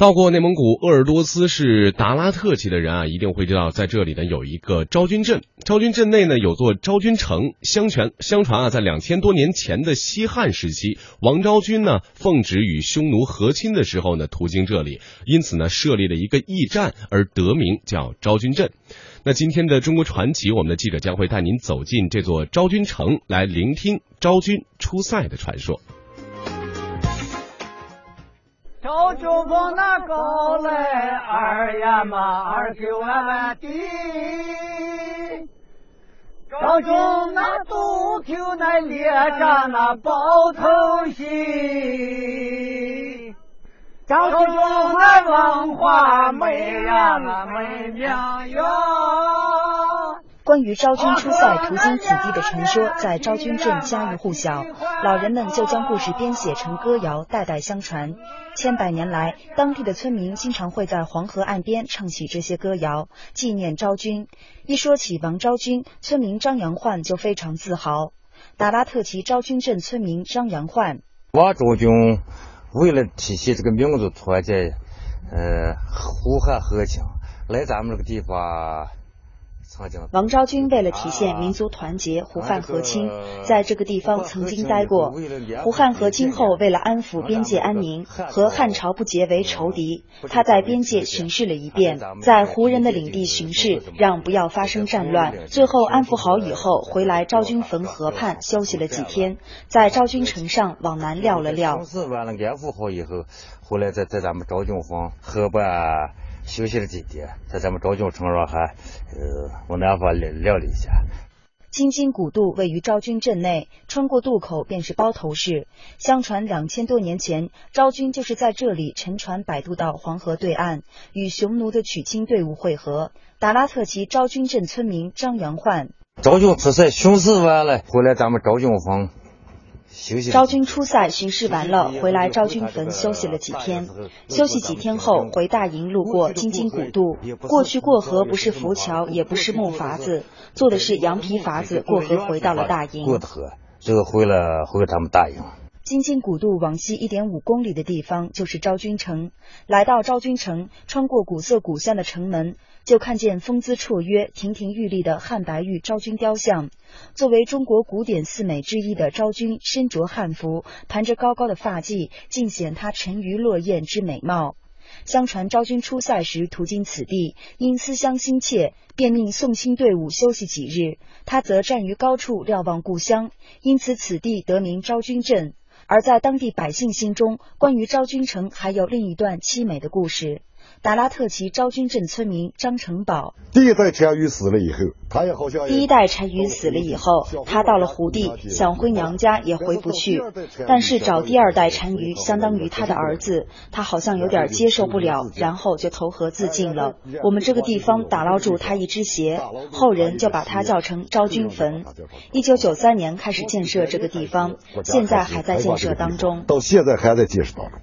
到过内蒙古鄂尔多斯市达拉特旗的人啊，一定会知道，在这里呢有一个昭君镇。昭君镇内呢有座昭君城，相传相传啊，在两千多年前的西汉时期，王昭君呢奉旨与匈奴和亲的时候呢，途经这里，因此呢设立了一个驿站，而得名叫昭君镇。那今天的中国传奇，我们的记者将会带您走进这座昭君城，来聆听昭君出塞的传说。赵君峰那高来二呀嘛二九万万地，赵君那杜秋那列着那包头戏，赵君那文化美呀那美名哟。关于昭君出塞途经此地的传说，在昭君镇家喻户晓，老人们就将故事编写成歌谣，代代相传。千百年来，当地的村民经常会在黄河岸边唱起这些歌谣，纪念昭君。一说起王昭君，村民张阳焕就非常自豪。达拉特旗昭君镇村民张阳焕：王昭君为了体现这个民族团结，呃，呼喊和情，来咱们这个地方。王昭君为了体现民族团结、胡汉和亲，在这个地方曾经待过。胡汉和亲后，为了安抚边界安宁，和汉朝不结为仇敌，他在边界巡视了一遍，在胡人的领地巡视，让不要发生战乱。最后安抚好以后，回来昭君坟河畔休息了几天，在昭君城上往南撂了撂。完了安抚好以后，回来在在咱们昭君峰河畔。休息了几天，在咱们昭君城上还呃往南方聊聊了一下。京津古渡位于昭君镇内，穿过渡口便是包头市。相传两千多年前，昭君就是在这里乘船摆渡到黄河对岸，与匈奴的娶亲队伍会合。达拉特旗昭君镇村民张元焕：昭君出塞巡视完了，回来咱们昭君峰。昭君出塞巡视完了，回来昭君坟休息了几天。休息几天后，回大营路过京津古渡。过去过河不是浮桥，也不是木筏子，坐的是羊皮筏子过河，回到了大营。过的河，这个回了回他们大营。京津古渡往西一点五公里的地方就是昭君城。来到昭君城，穿过古色古香的城门，就看见风姿绰约、亭亭玉立的汉白玉昭君雕像。作为中国古典四美之一的昭君，身着汉服，盘着高高的发髻，尽显她沉鱼落雁之美貌。相传昭君出塞时途经此地，因思乡心切，便命送亲队伍休息几日，他则站于高处瞭望故乡，因此此地得名昭君镇。而在当地百姓心中，关于昭君城还有另一段凄美的故事。达拉特旗昭君镇村民张成宝：第一代单于死了以后，他也好像第一代单于死了以后，他到了胡地，想回娘家也回不去。但是找第二代单于，相当于他的儿子，他好像有点接受不了，然后就投河自尽了。我们这个地方打捞住他一只鞋，后人就把他叫成昭君坟。一九九三年开始建设这个地方，现在还在建设当中。到现在还在建设当中。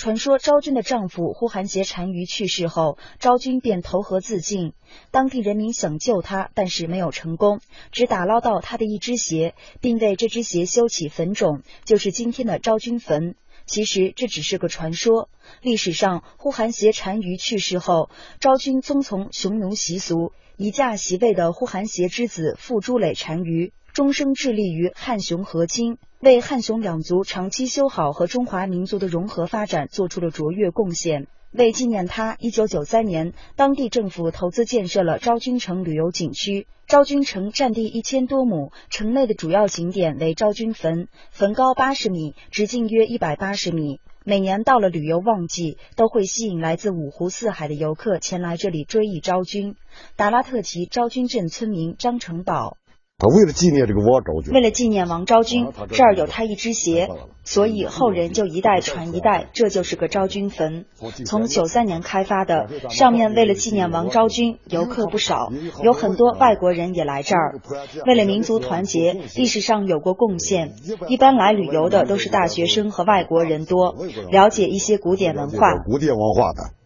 传说昭君的丈夫呼韩邪单于去世后，昭君便投河自尽。当地人民想救她，但是没有成功，只打捞到她的一只鞋，并为这只鞋修起坟冢，就是今天的昭君坟。其实这只是个传说。历史上，呼韩邪单于去世后，昭君遵从匈奴习俗，以嫁席位的呼韩邪之子傅朱磊单于。终生致力于汉匈和亲，为汉匈两族长期修好和中华民族的融合发展做出了卓越贡献。为纪念他，一九九三年，当地政府投资建设了昭君城旅游景区。昭君城占地一千多亩，城内的主要景点为昭君坟，坟高八十米，直径约一百八十米。每年到了旅游旺季，都会吸引来自五湖四海的游客前来这里追忆昭君。达拉特旗昭君镇村民张成宝。他为了纪念这个王昭君，为了纪念王昭君，这儿有他一只鞋，所以后人就一代传一代，这就是个昭君坟。从九三年开发的，上面为了纪念王昭君，游客不少，有很多外国人也来这儿。为了民族团结，历史上有过贡献。一般来旅游的都是大学生和外国人多，了解一些古典文化。古典文化的。